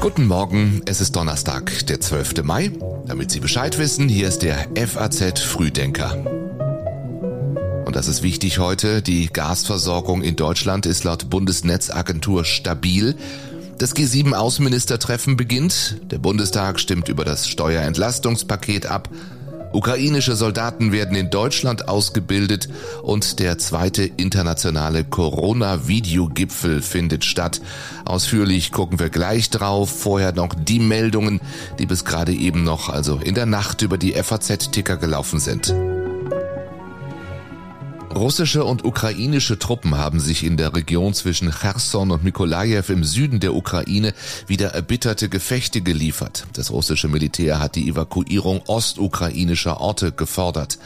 Guten Morgen, es ist Donnerstag, der 12. Mai. Damit Sie Bescheid wissen, hier ist der FAZ Frühdenker. Und das ist wichtig heute, die Gasversorgung in Deutschland ist laut Bundesnetzagentur stabil. Das G7-Außenministertreffen beginnt. Der Bundestag stimmt über das Steuerentlastungspaket ab. Ukrainische Soldaten werden in Deutschland ausgebildet und der zweite internationale Corona-Videogipfel findet statt. Ausführlich gucken wir gleich drauf. Vorher noch die Meldungen, die bis gerade eben noch, also in der Nacht über die FAZ-Ticker gelaufen sind. Russische und ukrainische Truppen haben sich in der Region zwischen Cherson und Mikolajew im Süden der Ukraine wieder erbitterte Gefechte geliefert. Das russische Militär hat die Evakuierung ostukrainischer Orte gefordert.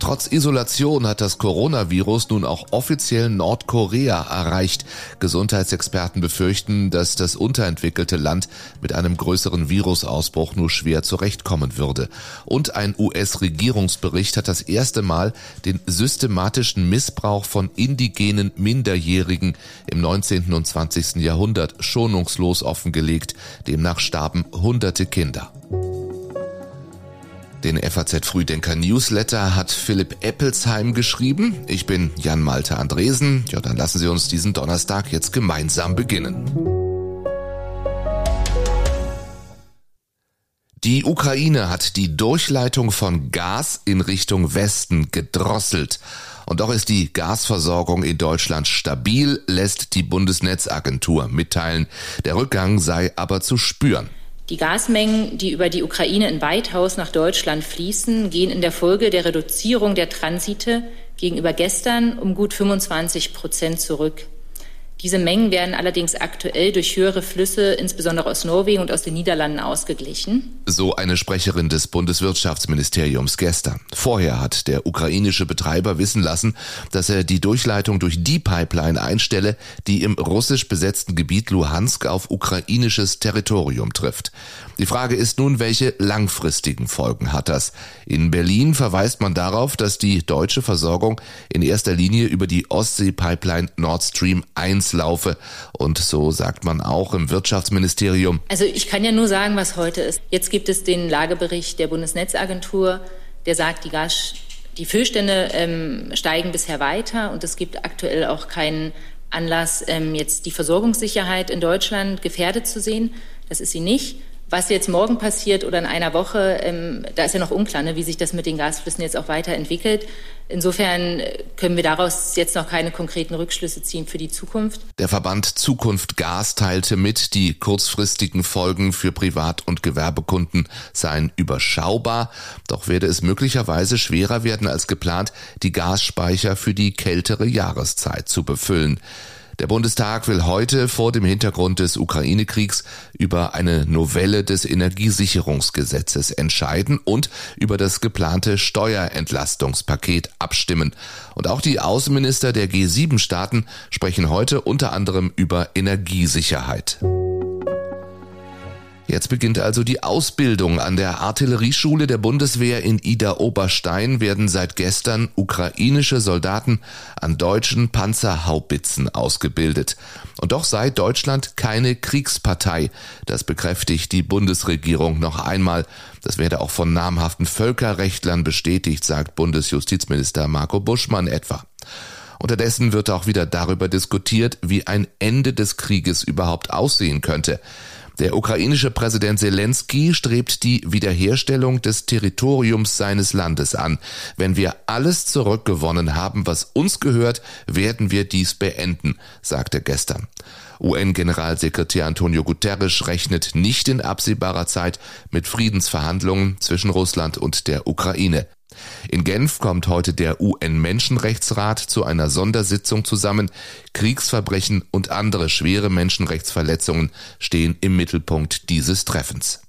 Trotz Isolation hat das Coronavirus nun auch offiziell Nordkorea erreicht. Gesundheitsexperten befürchten, dass das unterentwickelte Land mit einem größeren Virusausbruch nur schwer zurechtkommen würde. Und ein US-Regierungsbericht hat das erste Mal den systematischen Missbrauch von indigenen Minderjährigen im 19. und 20. Jahrhundert schonungslos offengelegt. Demnach starben hunderte Kinder. Den FAZ Frühdenker Newsletter hat Philipp Eppelsheim geschrieben. Ich bin Jan Malte Andresen. Ja, dann lassen Sie uns diesen Donnerstag jetzt gemeinsam beginnen. Die Ukraine hat die Durchleitung von Gas in Richtung Westen gedrosselt. Und doch ist die Gasversorgung in Deutschland stabil, lässt die Bundesnetzagentur mitteilen. Der Rückgang sei aber zu spüren. Die Gasmengen, die über die Ukraine in Weithaus nach Deutschland fließen, gehen in der Folge der Reduzierung der Transite gegenüber gestern um gut 25 Prozent zurück. Diese Mengen werden allerdings aktuell durch höhere Flüsse, insbesondere aus Norwegen und aus den Niederlanden, ausgeglichen. So eine Sprecherin des Bundeswirtschaftsministeriums gestern. Vorher hat der ukrainische Betreiber wissen lassen, dass er die Durchleitung durch die Pipeline einstelle, die im russisch besetzten Gebiet Luhansk auf ukrainisches Territorium trifft. Die Frage ist nun, welche langfristigen Folgen hat das? In Berlin verweist man darauf, dass die deutsche Versorgung in erster Linie über die Ostsee-Pipeline Nord Stream 1 laufe. Und so sagt man auch im Wirtschaftsministerium. Also ich kann ja nur sagen, was heute ist. Jetzt gibt es den Lagebericht der Bundesnetzagentur, der sagt, die Gas die Füllstände ähm, steigen bisher weiter und es gibt aktuell auch keinen Anlass, ähm, jetzt die Versorgungssicherheit in Deutschland gefährdet zu sehen. Das ist sie nicht. Was jetzt morgen passiert oder in einer Woche, ähm, da ist ja noch unklar, ne, wie sich das mit den Gasflüssen jetzt auch weiterentwickelt. Insofern können wir daraus jetzt noch keine konkreten Rückschlüsse ziehen für die Zukunft. Der Verband Zukunft Gas teilte mit, die kurzfristigen Folgen für Privat- und Gewerbekunden seien überschaubar. Doch werde es möglicherweise schwerer werden als geplant, die Gasspeicher für die kältere Jahreszeit zu befüllen. Der Bundestag will heute vor dem Hintergrund des Ukraine-Kriegs über eine Novelle des Energiesicherungsgesetzes entscheiden und über das geplante Steuerentlastungspaket abstimmen. Und auch die Außenminister der G7-Staaten sprechen heute unter anderem über Energiesicherheit. Jetzt beginnt also die Ausbildung. An der Artillerieschule der Bundeswehr in Ida-Oberstein werden seit gestern ukrainische Soldaten an deutschen Panzerhaubitzen ausgebildet. Und doch sei Deutschland keine Kriegspartei. Das bekräftigt die Bundesregierung noch einmal. Das werde auch von namhaften Völkerrechtlern bestätigt, sagt Bundesjustizminister Marco Buschmann etwa. Unterdessen wird auch wieder darüber diskutiert, wie ein Ende des Krieges überhaupt aussehen könnte. Der ukrainische Präsident Zelensky strebt die Wiederherstellung des Territoriums seines Landes an. Wenn wir alles zurückgewonnen haben, was uns gehört, werden wir dies beenden, sagte gestern. UN-Generalsekretär Antonio Guterres rechnet nicht in absehbarer Zeit mit Friedensverhandlungen zwischen Russland und der Ukraine. In Genf kommt heute der UN-Menschenrechtsrat zu einer Sondersitzung zusammen. Kriegsverbrechen und andere schwere Menschenrechtsverletzungen stehen im Mittelpunkt dieses Treffens.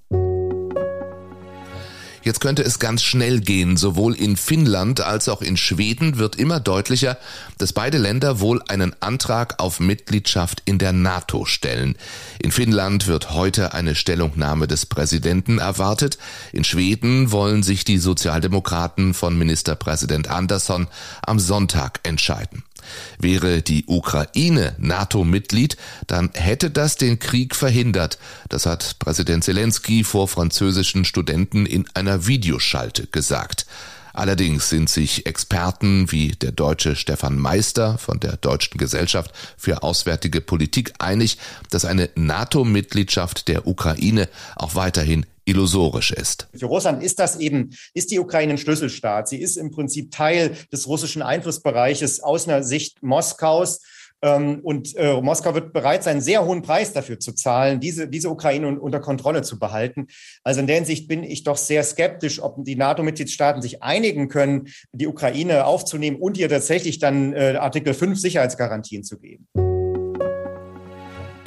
Jetzt könnte es ganz schnell gehen. Sowohl in Finnland als auch in Schweden wird immer deutlicher, dass beide Länder wohl einen Antrag auf Mitgliedschaft in der NATO stellen. In Finnland wird heute eine Stellungnahme des Präsidenten erwartet. In Schweden wollen sich die Sozialdemokraten von Ministerpräsident Andersson am Sonntag entscheiden. Wäre die Ukraine NATO-Mitglied, dann hätte das den Krieg verhindert. Das hat Präsident Zelensky vor französischen Studenten in einer Videoschalte gesagt. Allerdings sind sich Experten wie der deutsche Stefan Meister von der Deutschen Gesellschaft für Auswärtige Politik einig, dass eine NATO-Mitgliedschaft der Ukraine auch weiterhin illusorisch ist. Für Russland ist das eben, ist die Ukraine ein Schlüsselstaat. Sie ist im Prinzip Teil des russischen Einflussbereiches aus einer Sicht Moskaus. Ähm, und äh, Moskau wird bereit sein, sehr hohen Preis dafür zu zahlen, diese, diese Ukraine unter Kontrolle zu behalten. Also in der Hinsicht bin ich doch sehr skeptisch, ob die NATO-Mitgliedstaaten sich einigen können, die Ukraine aufzunehmen und ihr tatsächlich dann äh, Artikel 5 Sicherheitsgarantien zu geben.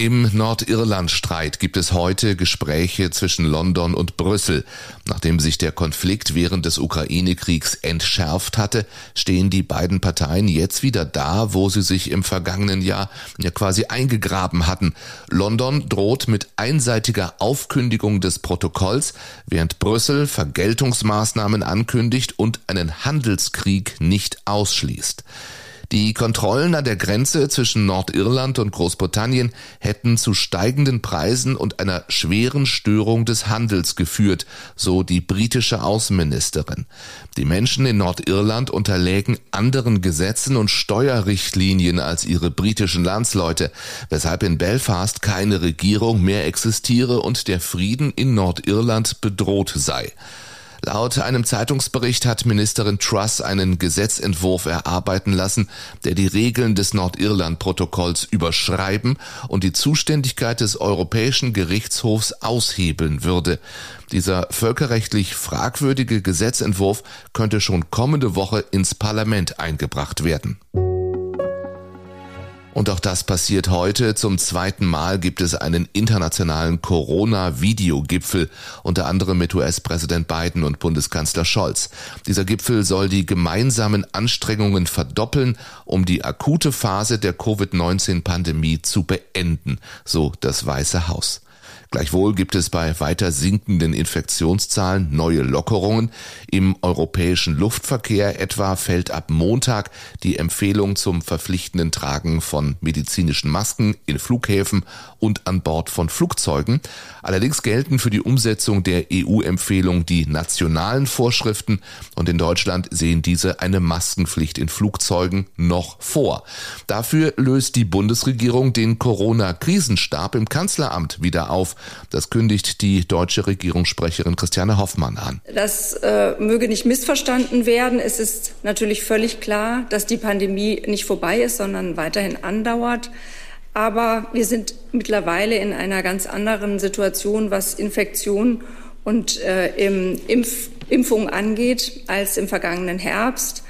Im Nordirland-Streit gibt es heute Gespräche zwischen London und Brüssel. Nachdem sich der Konflikt während des Ukraine-Kriegs entschärft hatte, stehen die beiden Parteien jetzt wieder da, wo sie sich im vergangenen Jahr ja quasi eingegraben hatten. London droht mit einseitiger Aufkündigung des Protokolls, während Brüssel Vergeltungsmaßnahmen ankündigt und einen Handelskrieg nicht ausschließt. Die Kontrollen an der Grenze zwischen Nordirland und Großbritannien hätten zu steigenden Preisen und einer schweren Störung des Handels geführt, so die britische Außenministerin. Die Menschen in Nordirland unterlägen anderen Gesetzen und Steuerrichtlinien als ihre britischen Landsleute, weshalb in Belfast keine Regierung mehr existiere und der Frieden in Nordirland bedroht sei. Laut einem Zeitungsbericht hat Ministerin Truss einen Gesetzentwurf erarbeiten lassen, der die Regeln des Nordirland-Protokolls überschreiben und die Zuständigkeit des Europäischen Gerichtshofs aushebeln würde. Dieser völkerrechtlich fragwürdige Gesetzentwurf könnte schon kommende Woche ins Parlament eingebracht werden. Und auch das passiert heute. Zum zweiten Mal gibt es einen internationalen Corona-Videogipfel, unter anderem mit US-Präsident Biden und Bundeskanzler Scholz. Dieser Gipfel soll die gemeinsamen Anstrengungen verdoppeln, um die akute Phase der Covid-19-Pandemie zu beenden, so das Weiße Haus. Gleichwohl gibt es bei weiter sinkenden Infektionszahlen neue Lockerungen. Im europäischen Luftverkehr etwa fällt ab Montag die Empfehlung zum verpflichtenden Tragen von medizinischen Masken in Flughäfen und an Bord von Flugzeugen. Allerdings gelten für die Umsetzung der EU-Empfehlung die nationalen Vorschriften und in Deutschland sehen diese eine Maskenpflicht in Flugzeugen noch vor. Dafür löst die Bundesregierung den Corona-Krisenstab im Kanzleramt wieder auf. Das kündigt die deutsche Regierungssprecherin Christiane Hoffmann an. Das äh, möge nicht missverstanden werden. Es ist natürlich völlig klar, dass die Pandemie nicht vorbei ist, sondern weiterhin andauert. Aber wir sind mittlerweile in einer ganz anderen Situation, was Infektion und äh, Impf Impfung angeht, als im vergangenen Herbst.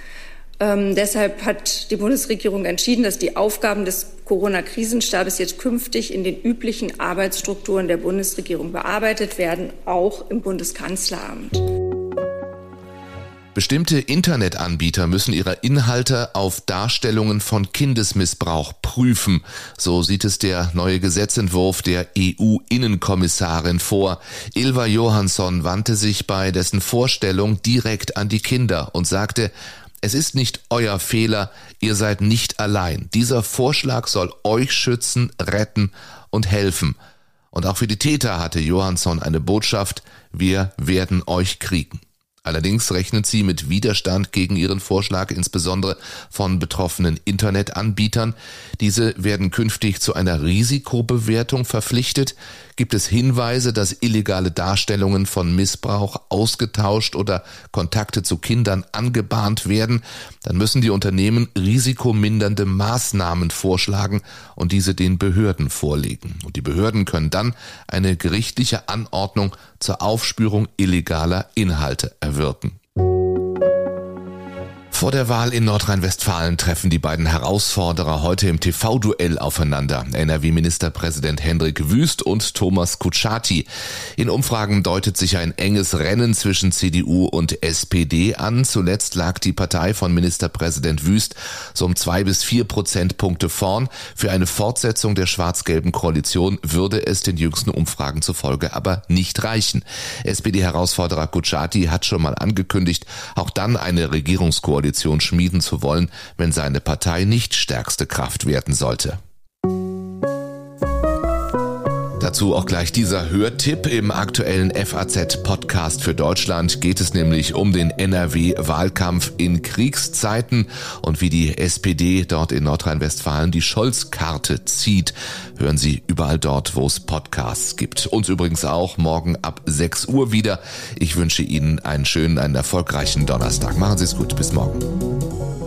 Ähm, deshalb hat die Bundesregierung entschieden, dass die Aufgaben des Corona-Krisenstabes jetzt künftig in den üblichen Arbeitsstrukturen der Bundesregierung bearbeitet werden, auch im Bundeskanzleramt. Bestimmte Internetanbieter müssen ihre Inhalte auf Darstellungen von Kindesmissbrauch prüfen. So sieht es der neue Gesetzentwurf der EU-Innenkommissarin vor. Ilva Johansson wandte sich bei dessen Vorstellung direkt an die Kinder und sagte, es ist nicht euer Fehler, ihr seid nicht allein. Dieser Vorschlag soll euch schützen, retten und helfen. Und auch für die Täter hatte Johansson eine Botschaft, wir werden euch kriegen. Allerdings rechnet sie mit Widerstand gegen ihren Vorschlag, insbesondere von betroffenen Internetanbietern. Diese werden künftig zu einer Risikobewertung verpflichtet. Gibt es Hinweise, dass illegale Darstellungen von Missbrauch ausgetauscht oder Kontakte zu Kindern angebahnt werden, dann müssen die Unternehmen risikomindernde Maßnahmen vorschlagen und diese den Behörden vorlegen. Und die Behörden können dann eine gerichtliche Anordnung zur Aufspürung illegaler Inhalte erwirken. Vor der Wahl in Nordrhein-Westfalen treffen die beiden Herausforderer heute im TV-Duell aufeinander. NRW-Ministerpräsident Hendrik Wüst und Thomas Kutschaty. In Umfragen deutet sich ein enges Rennen zwischen CDU und SPD an. Zuletzt lag die Partei von Ministerpräsident Wüst so um zwei bis vier Prozentpunkte vorn. Für eine Fortsetzung der schwarz-gelben Koalition würde es den jüngsten Umfragen zufolge aber nicht reichen. SPD-Herausforderer Kutschaty hat schon mal angekündigt, auch dann eine Regierungskoalition Koalition schmieden zu wollen, wenn seine Partei nicht stärkste Kraft werden sollte. Dazu auch gleich dieser Hörtipp. Im aktuellen FAZ-Podcast für Deutschland geht es nämlich um den NRW-Wahlkampf in Kriegszeiten und wie die SPD dort in Nordrhein-Westfalen die Scholz-Karte zieht. Hören Sie überall dort, wo es Podcasts gibt. Uns übrigens auch morgen ab 6 Uhr wieder. Ich wünsche Ihnen einen schönen, einen erfolgreichen Donnerstag. Machen Sie es gut. Bis morgen.